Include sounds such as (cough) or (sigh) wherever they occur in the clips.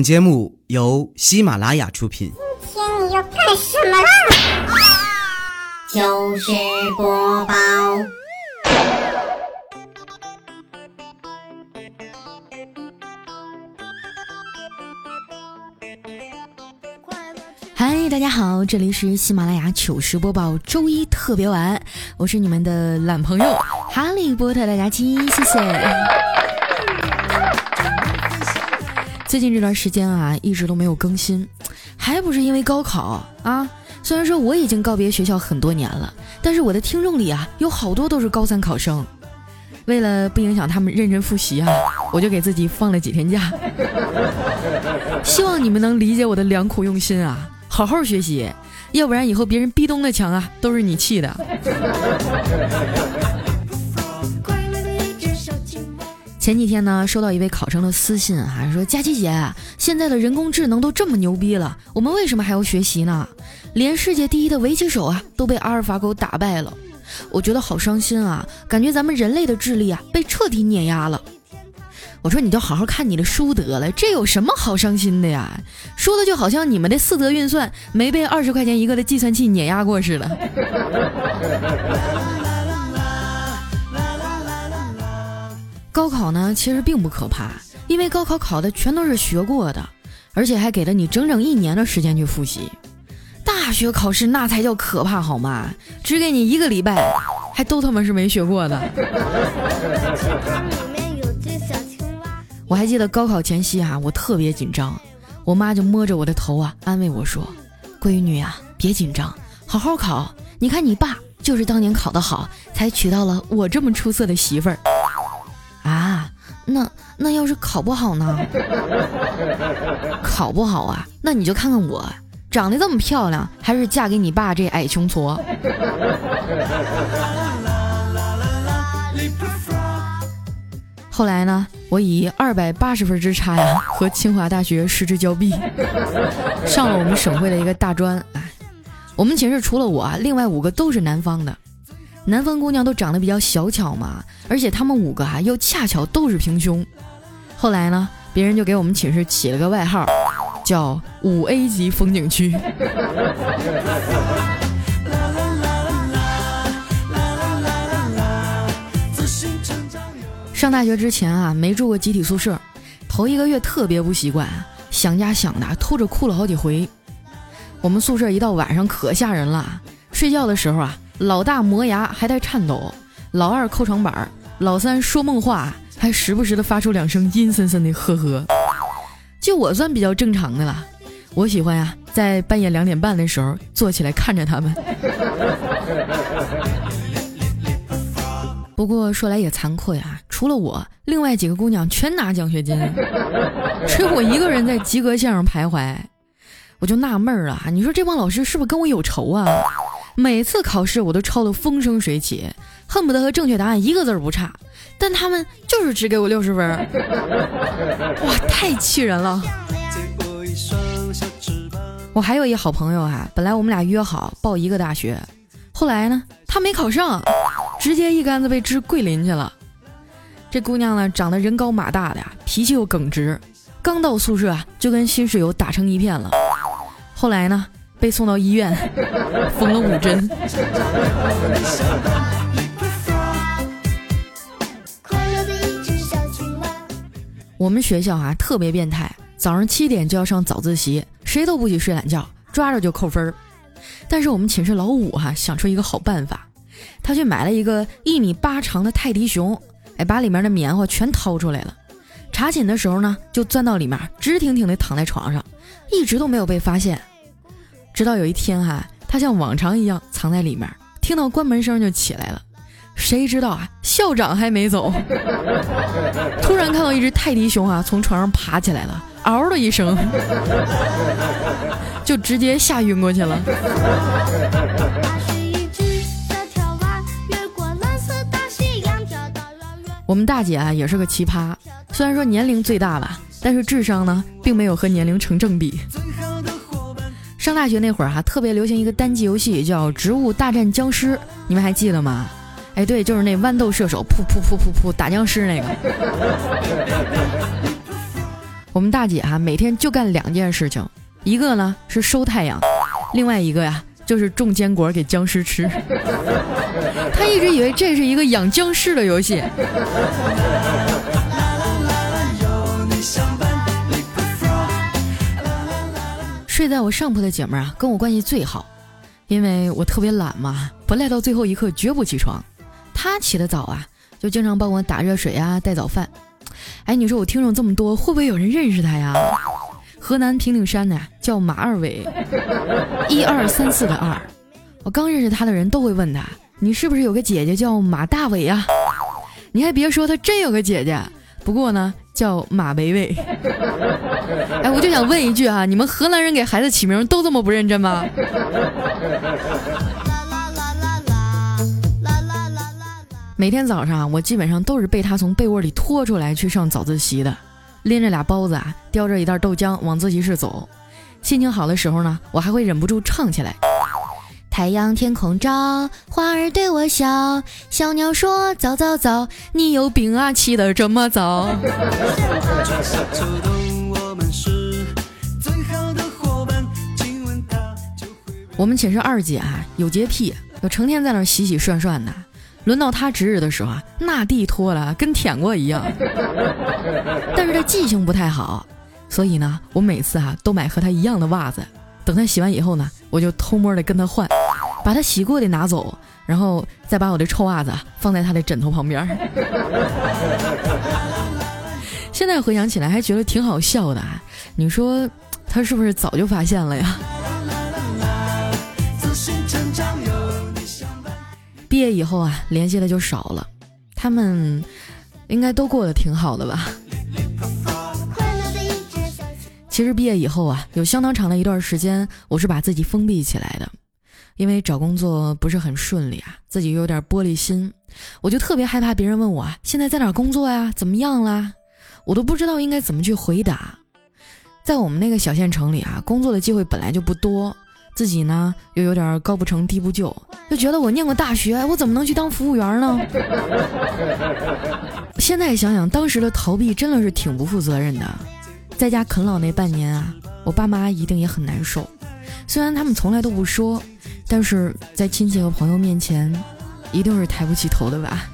本节目由喜马拉雅出品。今天你要干什么啦？糗事播报。嗨，大家好，这里是喜马拉雅糗事播报周一特别晚，我是你们的懒朋友哈利波特大家亲，谢谢。最近这段时间啊，一直都没有更新，还不是因为高考啊。虽然说我已经告别学校很多年了，但是我的听众里啊，有好多都是高三考生。为了不影响他们认真复习啊，我就给自己放了几天假。希望你们能理解我的良苦用心啊。好好学习，要不然以后别人壁咚的墙啊，都是你砌的。前几天呢，收到一位考生的私信啊，说佳琪姐，现在的人工智能都这么牛逼了，我们为什么还要学习呢？连世界第一的围棋手啊，都被阿尔法狗打败了，我觉得好伤心啊，感觉咱们人类的智力啊，被彻底碾压了。我说你就好好看你的书得了，这有什么好伤心的呀？说的就好像你们的四则运算没被二十块钱一个的计算器碾压过似的。高考呢，其实并不可怕，因为高考考的全都是学过的，而且还给了你整整一年的时间去复习。大学考试那才叫可怕好吗？只给你一个礼拜，还都他妈是没学过的。我还记得高考前夕啊，我特别紧张，我妈就摸着我的头啊，安慰我说：“闺女啊，别紧张，好好考。你看你爸就是当年考得好，才娶到了我这么出色的媳妇儿。”啊，那那要是考不好呢？考不好啊，那你就看看我，长得这么漂亮，还是嫁给你爸这矮穷矬。后来呢，我以二百八十分之差呀，和清华大学失之交臂，上了我们省会的一个大专。哎，我们寝室除了我，另外五个都是南方的。南方姑娘都长得比较小巧嘛，而且她们五个啊，又恰巧都是平胸。后来呢，别人就给我们寝室起了个外号，叫五 A 级风景区。(laughs) 上大学之前啊，没住过集体宿舍，头一个月特别不习惯，想家想的偷着哭了好几回。我们宿舍一到晚上可吓人了，睡觉的时候啊，老大磨牙还带颤抖，老二扣床板，老三说梦话，还时不时的发出两声阴森森的呵呵。就我算比较正常的了，我喜欢呀，在半夜两点半的时候坐起来看着他们。不过说来也惭愧啊，除了我，另外几个姑娘全拿奖学金，只有我一个人在及格线上徘徊。我就纳闷儿了，你说这帮老师是不是跟我有仇啊？每次考试我都抄得风生水起，恨不得和正确答案一个字儿不差，但他们就是只给我六十分，(laughs) 哇，太气人了！我还有一好朋友啊，本来我们俩约好报一个大学，后来呢，他没考上。直接一竿子被支桂林去了。这姑娘呢，长得人高马大的呀，脾气又耿直。刚到宿舍啊，就跟新室友打成一片了。后来呢，被送到医院，缝了五针。我们学校啊，特别变态，早上七点就要上早自习，谁都不许睡懒觉，抓着就扣分儿。但是我们寝室老五哈，想出一个好办法。他去买了一个一米八长的泰迪熊，哎，把里面的棉花全掏出来了。查寝的时候呢，就钻到里面，直挺挺的躺在床上，一直都没有被发现。直到有一天哈，他像往常一样藏在里面，听到关门声就起来了。谁知道啊，校长还没走，(laughs) 突然看到一只泰迪熊啊从床上爬起来了，嗷的一声，(laughs) 就直接吓晕过去了。我们大姐啊也是个奇葩，虽然说年龄最大吧，但是智商呢并没有和年龄成正比。上大学那会儿哈，特别流行一个单机游戏叫《植物大战僵尸》，你们还记得吗？哎，对，就是那豌豆射手，噗噗噗噗噗打僵尸那个。我们大姐哈每天就干两件事情，一个呢是收太阳，另外一个呀就是种坚果给僵尸吃。她一直以为这是一个养僵尸的游戏。睡在我上铺的姐们儿啊，跟我关系最好，因为我特别懒嘛，不赖到最后一刻绝不起床。她起得早啊，就经常帮我打热水啊，带早饭。哎，你说我听众这么多，会不会有人认识她呀？河南平顶山的叫马二伟，一二三四的二。我刚认识他的人都会问他，你是不是有个姐姐叫马大伟呀？你还别说，他真有个姐姐。不过呢，叫马维维。哎，我就想问一句啊，你们河南人给孩子起名都这么不认真吗？每天早上我基本上都是被他从被窝里拖出来去上早自习的，拎着俩包子啊，叼着一袋豆浆往自习室走。心情好的时候呢，我还会忍不住唱起来。太阳天空照，花儿对我笑，小鸟说早早早，你有病啊，起得这么早。(laughs) 我们寝室二姐啊，有洁癖，就成天在那洗洗涮涮的。轮到她值日的时候啊，那地拖了跟舔过一样。(laughs) 但是她记性不太好，所以呢，我每次啊都买和她一样的袜子。等他洗完以后呢，我就偷摸的跟他换。把他洗过的拿走，然后再把我的臭袜子放在他的枕头旁边。(laughs) 现在回想起来还觉得挺好笑的，你说他是不是早就发现了呀？(laughs) 毕业以后啊，联系的就少了，他们应该都过得挺好的吧？其实毕业以后啊，有相当长的一段时间，我是把自己封闭起来的。因为找工作不是很顺利啊，自己又有点玻璃心，我就特别害怕别人问我现在在哪工作呀，怎么样啦，我都不知道应该怎么去回答。在我们那个小县城里啊，工作的机会本来就不多，自己呢又有点高不成低不就，就觉得我念过大学，我怎么能去当服务员呢？(laughs) 现在想想，当时的逃避真的是挺不负责任的。在家啃老那半年啊，我爸妈一定也很难受。虽然他们从来都不说，但是在亲戚和朋友面前，一定是抬不起头的吧。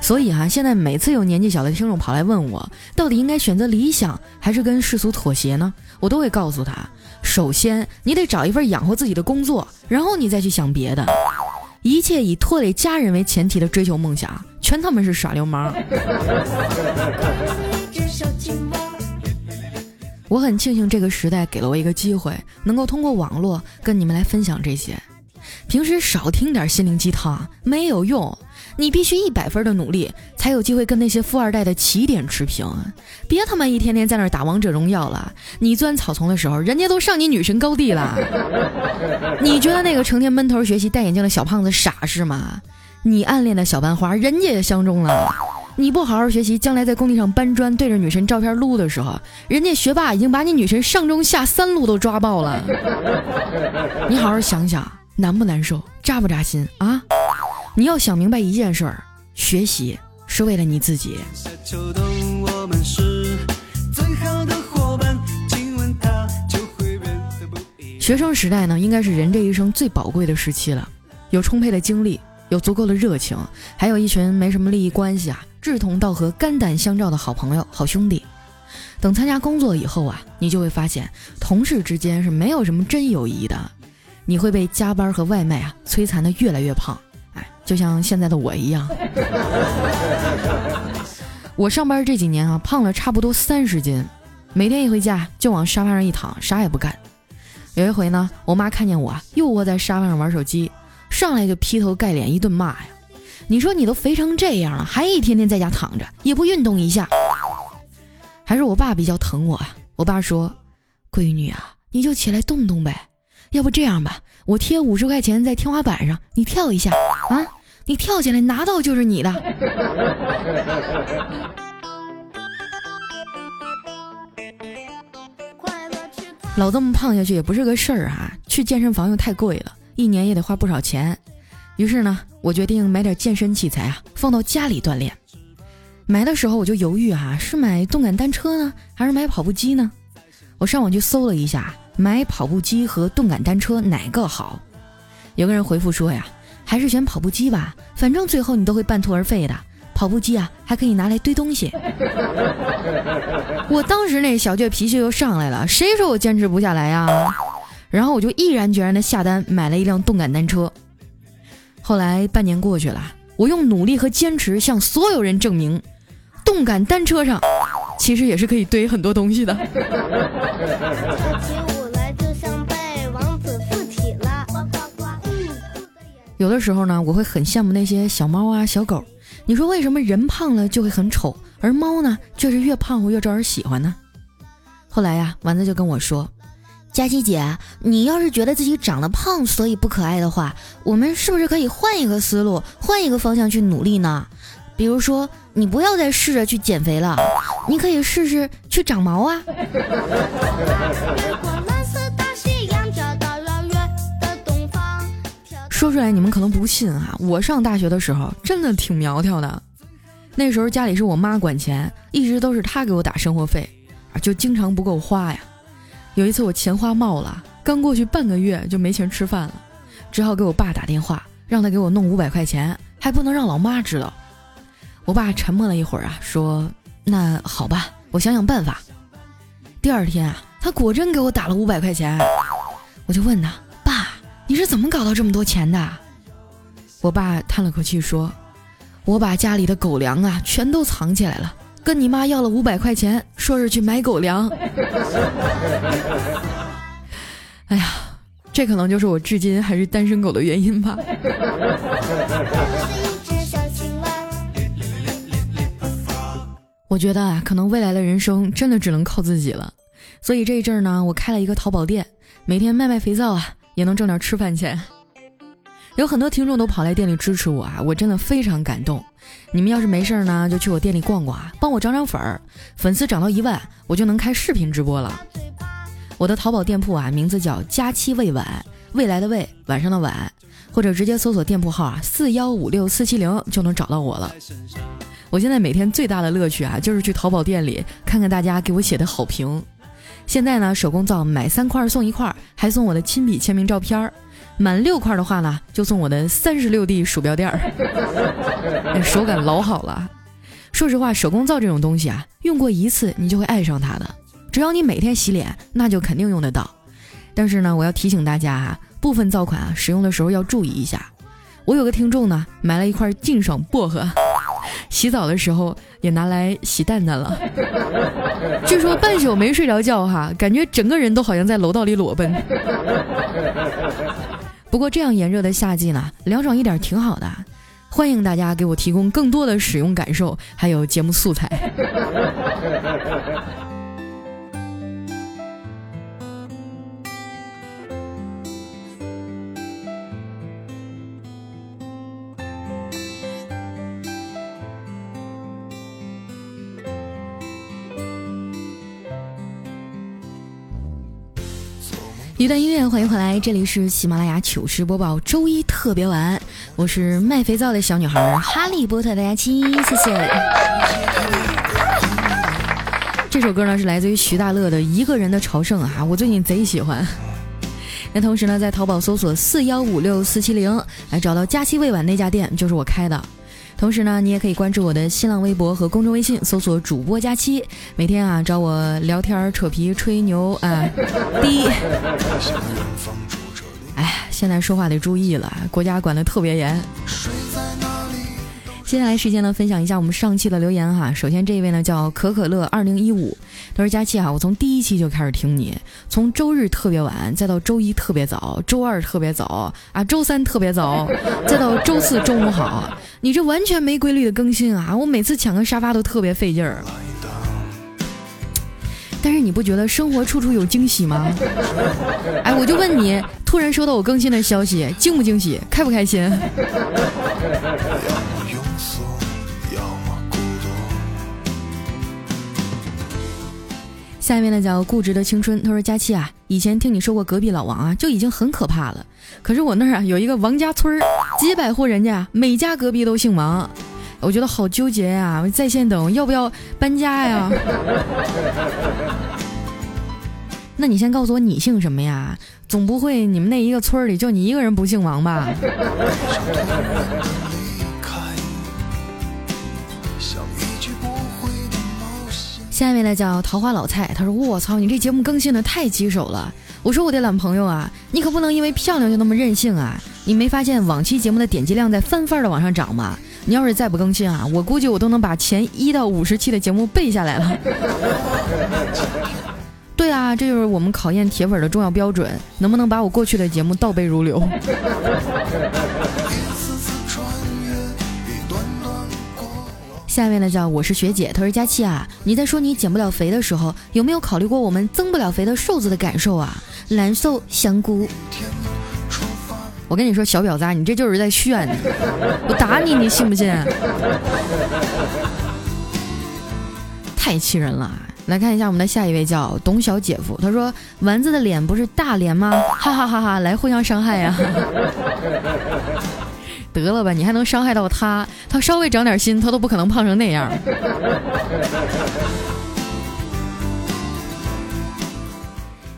所以哈，现在每次有年纪小的听众跑来问我，到底应该选择理想还是跟世俗妥协呢？我都会告诉他，首先你得找一份养活自己的工作，然后你再去想别的。一切以拖累家人为前提的追求梦想，全他妈是耍流氓。我很庆幸这个时代给了我一个机会，能够通过网络跟你们来分享这些。平时少听点心灵鸡汤没有用，你必须一百分的努力，才有机会跟那些富二代的起点持平。别他妈一天天在那打王者荣耀了，你钻草丛的时候，人家都上你女神高地了。你觉得那个成天闷头学习、戴眼镜的小胖子傻是吗？你暗恋的小班花，人家也相中了。你不好好学习，将来在工地上搬砖，对着女神照片撸的时候，人家学霸已经把你女神上中下三路都抓爆了。(laughs) 你好好想想，难不难受，扎不扎心啊？你要想明白一件事儿，学习是为了你自己。学生时代呢，应该是人这一生最宝贵的时期了，有充沛的精力，有足够的热情，还有一群没什么利益关系啊。志同道合、肝胆相照的好朋友、好兄弟。等参加工作以后啊，你就会发现，同事之间是没有什么真友谊的。你会被加班和外卖啊摧残的越来越胖，哎，就像现在的我一样。(laughs) 我上班这几年啊，胖了差不多三十斤，每天一回家就往沙发上一躺，啥也不干。有一回呢，我妈看见我啊，又窝在沙发上玩手机，上来就劈头盖脸一顿骂呀。你说你都肥成这样了，还一天天在家躺着，也不运动一下。还是我爸比较疼我啊。我爸说：“闺女啊，你就起来动动呗。要不这样吧，我贴五十块钱在天花板上，你跳一下啊。你跳起来拿到就是你的。” (laughs) 老这么胖下去也不是个事儿啊。去健身房又太贵了，一年也得花不少钱。于是呢。我决定买点健身器材啊，放到家里锻炼。买的时候我就犹豫啊，是买动感单车呢，还是买跑步机呢？我上网去搜了一下，买跑步机和动感单车哪个好？有个人回复说呀，还是选跑步机吧，反正最后你都会半途而废的。跑步机啊，还可以拿来堆东西。(laughs) 我当时那小倔脾气又上来了，谁说我坚持不下来呀？然后我就毅然决然的下单买了一辆动感单车。后来半年过去了，我用努力和坚持向所有人证明，动感单车上其实也是可以堆很多东西的。(laughs) 有的时候呢，我会很羡慕那些小猫啊、小狗。你说为什么人胖了就会很丑，而猫呢却是越胖越招人喜欢呢？后来呀，丸子就跟我说：“佳琪姐，你要是觉得自己长得胖所以不可爱的话，我们是不是可以换一个思路，换一个方向去努力呢？比如说，你不要再试着去减肥了，你可以试试去长毛啊。(laughs) ”说出来你们可能不信啊，我上大学的时候真的挺苗条的。那时候家里是我妈管钱，一直都是她给我打生活费，啊，就经常不够花呀。有一次我钱花冒了，刚过去半个月就没钱吃饭了，只好给我爸打电话，让他给我弄五百块钱，还不能让老妈知道。我爸沉默了一会儿啊，说：“那好吧，我想想办法。”第二天啊，他果真给我打了五百块钱，我就问他。爸你是怎么搞到这么多钱的？我爸叹了口气说：“我把家里的狗粮啊全都藏起来了，跟你妈要了五百块钱，说是去买狗粮。(laughs) ”哎呀，这可能就是我至今还是单身狗的原因吧。我觉得啊，可能未来的人生真的只能靠自己了。所以这一阵儿呢，我开了一个淘宝店，每天卖卖肥皂啊。也能挣点吃饭钱，有很多听众都跑来店里支持我啊，我真的非常感动。你们要是没事儿呢，就去我店里逛逛啊，帮我涨涨粉儿，粉丝涨到一万，我就能开视频直播了。我的淘宝店铺啊，名字叫佳期未晚，未来的未，晚上的晚，或者直接搜索店铺号啊，四幺五六四七零就能找到我了。我现在每天最大的乐趣啊，就是去淘宝店里看看大家给我写的好评。现在呢，手工皂买三块送一块，还送我的亲笔签名照片儿。满六块的话呢，就送我的三十六 D 鼠标垫儿。(laughs) 手感老好了。说实话，手工皂这种东西啊，用过一次你就会爱上它的。只要你每天洗脸，那就肯定用得到。但是呢，我要提醒大家啊，部分皂款啊，使用的时候要注意一下。我有个听众呢，买了一块净爽薄荷。洗澡的时候也拿来洗蛋蛋了，据说半宿没睡着觉哈，感觉整个人都好像在楼道里裸奔。不过这样炎热的夏季呢，凉爽一点挺好的。欢迎大家给我提供更多的使用感受，还有节目素材。一段音乐，欢迎回来，这里是喜马拉雅糗事播报周一特别晚，我是卖肥皂的小女孩哈利波特的佳期，谢谢。这首歌呢是来自于徐大乐的《一个人的朝圣》啊，我最近贼喜欢。那同时呢，在淘宝搜索四幺五六四七零，来找到佳期未晚那家店，就是我开的。同时呢，你也可以关注我的新浪微博和公众微信，搜索主播佳期，每天啊找我聊天、扯皮、吹牛啊。(laughs) 第一，哎，现在说话得注意了，国家管得特别严。接下来时间呢，分享一下我们上期的留言哈。首先这一位呢叫可可乐二零一五，他说佳期啊，我从第一期就开始听你，从周日特别晚，再到周一特别早，周二特别早啊，周三特别早，(laughs) 再到周四中午好，你这完全没规律的更新啊，我每次抢个沙发都特别费劲儿。但是你不觉得生活处处有惊喜吗？哎，我就问你，突然收到我更新的消息，惊不惊喜，开不开心？下面呢叫固执的青春，他说佳期啊，以前听你说过隔壁老王啊，就已经很可怕了。可是我那儿啊有一个王家村儿，几百户人家，每家隔壁都姓王。(laughs) 我觉得好纠结呀！我在线等，要不要搬家呀？那你先告诉我你姓什么呀？总不会你们那一个村里就你一个人不姓王吧？下一位呢叫桃花老蔡，他说：“我操，你这节目更新的太棘手了。”我说：“我的懒朋友啊，你可不能因为漂亮就那么任性啊！你没发现往期节目的点击量在翻番的往上涨吗？你要是再不更新啊，我估计我都能把前一到五十期的节目背下来了。(laughs) 对啊，这就是我们考验铁粉的重要标准，能不能把我过去的节目倒背如流？”下一位呢叫我是学姐，她说佳期啊，你在说你减不了肥的时候，有没有考虑过我们增不了肥的瘦子的感受啊？(laughs) 蓝瘦香菇。我跟你说，小婊子，你这就是在炫，我打你，你信不信？太气人了！来看一下我们的下一位叫董小姐夫，他说丸子的脸不是大脸吗？哈哈哈哈！来互相伤害呀！(laughs) 得了吧，你还能伤害到他？他稍微长点心，他都不可能胖成那样。(laughs)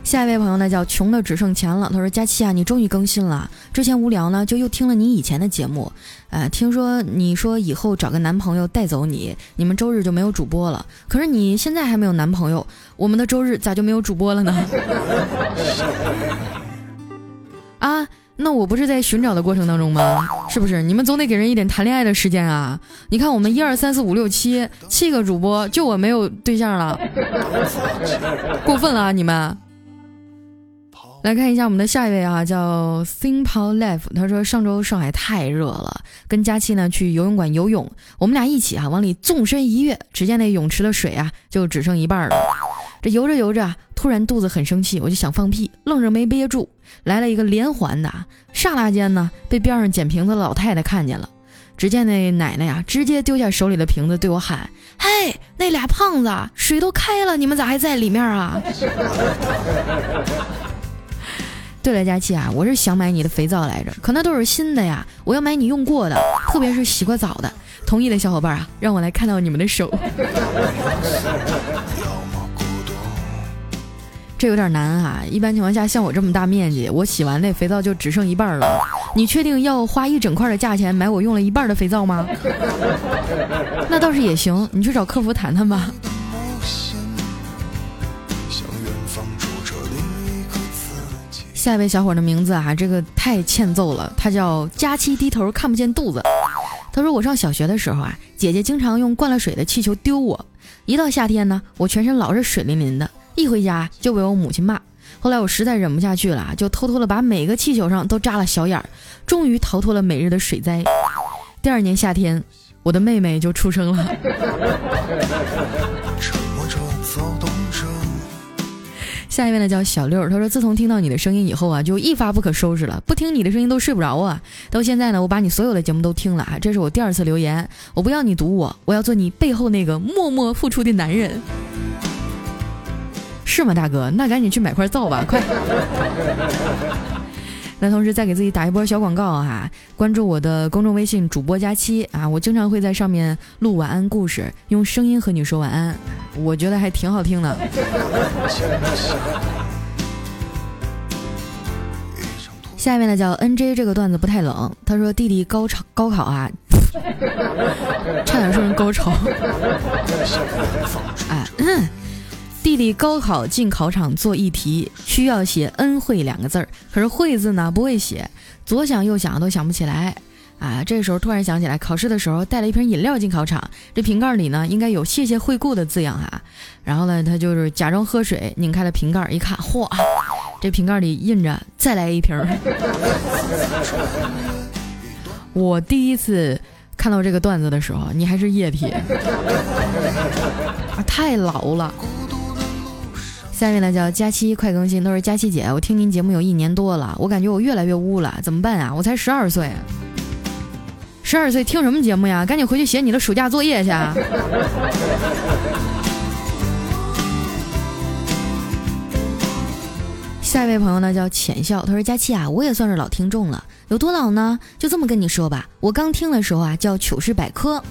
下一位朋友呢，叫穷的只剩钱了。他说：“佳期啊，你终于更新了。之前无聊呢，就又听了你以前的节目。呃，听说你说以后找个男朋友带走你，你们周日就没有主播了。可是你现在还没有男朋友，我们的周日咋就没有主播了呢？” (laughs) (laughs) 啊。那我不是在寻找的过程当中吗？是不是？你们总得给人一点谈恋爱的时间啊！你看我们一二三四五六七七个主播，就我没有对象了，过分了啊！你们来看一下我们的下一位啊，叫 Simple Life，他说上周上海太热了，跟佳期呢去游泳馆游泳，我们俩一起啊往里纵身一跃，只见那泳池的水啊就只剩一半了。这游着游着，突然肚子很生气，我就想放屁，愣是没憋住，来了一个连环的。刹那间呢，被边上捡瓶子的老太太看见了。只见那奶奶呀，直接丢下手里的瓶子，对我喊：“嘿，那俩胖子，水都开了，你们咋还在里面啊？” (laughs) 对了，佳琪啊，我是想买你的肥皂来着，可那都是新的呀，我要买你用过的，特别是洗过澡的。同意的小伙伴啊，让我来看到你们的手。这有点难啊！一般情况下，像我这么大面积，我洗完那肥皂就只剩一半了。你确定要花一整块的价钱买我用了一半的肥皂吗？(laughs) 那倒是也行，你去找客服谈谈吧。下一位小伙的名字啊，这个太欠揍了，他叫佳期低头看不见肚子。他说我上小学的时候啊，姐姐经常用灌了水的气球丢我，一到夏天呢，我全身老是水淋淋的。一回家就被我母亲骂，后来我实在忍不下去了，就偷偷的把每个气球上都扎了小眼儿，终于逃脱了每日的水灾。第二年夏天，我的妹妹就出生了。下一位呢叫小六，他说自从听到你的声音以后啊，就一发不可收拾了，不听你的声音都睡不着啊。到现在呢，我把你所有的节目都听了啊，这是我第二次留言，我不要你读我，我要做你背后那个默默付出的男人。是吗，大哥？那赶紧去买块皂吧，快！(laughs) 那同时再给自己打一波小广告啊，关注我的公众微信主播佳期啊，我经常会在上面录晚安故事，用声音和你说晚安，我觉得还挺好听的。(laughs) 下面呢叫 N J 这个段子不太冷，他说弟弟高考高考啊，(laughs) 差点说成高潮，哎。弟弟高考进考场做一题，需要写恩惠两个字儿，可是惠字呢不会写，左想右想都想不起来。啊，这时候突然想起来，考试的时候带了一瓶饮料进考场，这瓶盖里呢应该有谢谢惠顾的字样哈。然后呢，他就是假装喝水，拧开了瓶盖，一看，嚯，这瓶盖里印着再来一瓶。(laughs) 我第一次看到这个段子的时候，你还是液体，啊，太老了。下面呢叫佳期快更新，都是佳期姐，我听您节目有一年多了，我感觉我越来越污了，怎么办啊？我才十二岁，十二岁听什么节目呀？赶紧回去写你的暑假作业去。(laughs) 下一位朋友呢叫浅笑，他说：“佳期啊，我也算是老听众了，有多老呢？就这么跟你说吧，我刚听的时候啊叫糗事百科，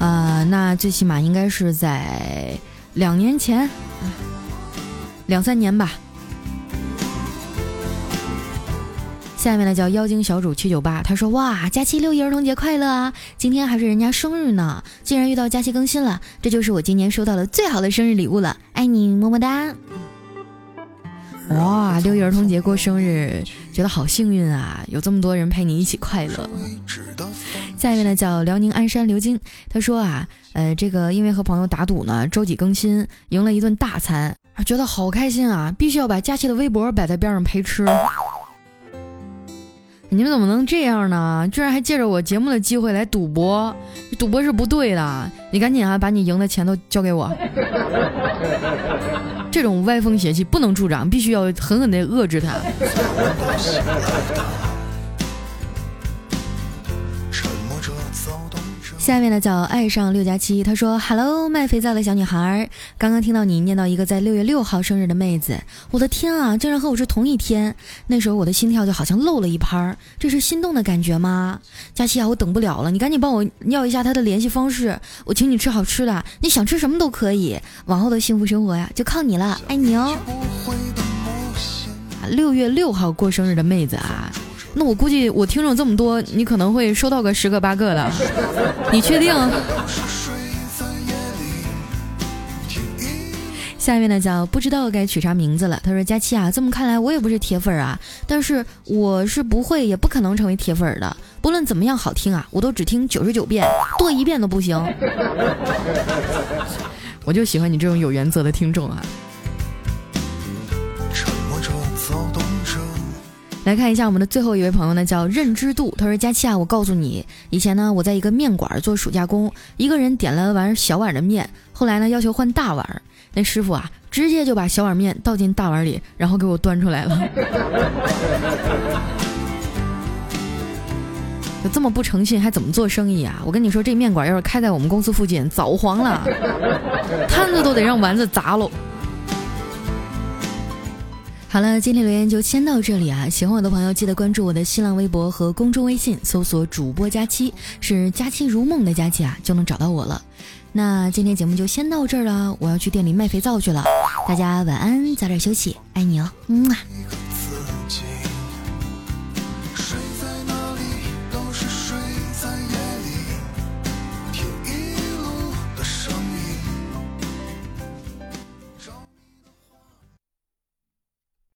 嗯啊，那最起码应该是在两年前，两三年吧。”下面呢叫妖精小主七九八，他说：“哇，佳期六一儿童节快乐啊！今天还是人家生日呢，竟然遇到佳期更新了，这就是我今年收到的最好的生日礼物了，爱你么么哒！”哇，六一儿童节过生日，觉得好幸运啊，有这么多人陪你一起快乐。下一位呢叫辽宁鞍山刘金，他说啊，呃，这个因为和朋友打赌呢，周几更新，赢了一顿大餐，觉得好开心啊，必须要把佳期的微博摆在边上陪吃。你们怎么能这样呢？居然还借着我节目的机会来赌博，赌博是不对的。你赶紧啊，把你赢的钱都交给我。这种歪风邪气不能助长，必须要狠狠地遏制它。下面呢叫爱上六加七，他说：“Hello，卖肥皂的小女孩，刚刚听到你念到一个在六月六号生日的妹子，我的天啊，竟然和我是同一天！那时候我的心跳就好像漏了一拍，这是心动的感觉吗？佳期啊，我等不了了，你赶紧帮我要一下她的联系方式，我请你吃好吃的，你想吃什么都可以。往后的幸福生活呀，就靠你了，爱你哦。”六月六号过生日的妹子啊。那我估计我听众这么多，你可能会收到个十个八个的，你确定？下一位呢叫不知道该取啥名字了。他说：“佳期啊，这么看来我也不是铁粉啊，但是我是不会也不可能成为铁粉的。不论怎么样好听啊，我都只听九十九遍，多一遍都不行。我就喜欢你这种有原则的听众啊。”来看一下我们的最后一位朋友呢，叫认知度。他说：“佳期啊，我告诉你，以前呢，我在一个面馆做暑假工，一个人点了碗小碗的面，后来呢，要求换大碗，那师傅啊，直接就把小碗面倒进大碗里，然后给我端出来了。(laughs) 就这么不诚信，还怎么做生意啊？我跟你说，这面馆要是开在我们公司附近，早黄了，摊子都得让丸子砸喽。”好了，今天留言就先到这里啊！喜欢我的朋友记得关注我的新浪微博和公众微信，搜索主播佳期，是佳期如梦的佳期啊，就能找到我了。那今天节目就先到这儿了，我要去店里卖肥皂去了。大家晚安，早点休息，爱你哦，嗯啊。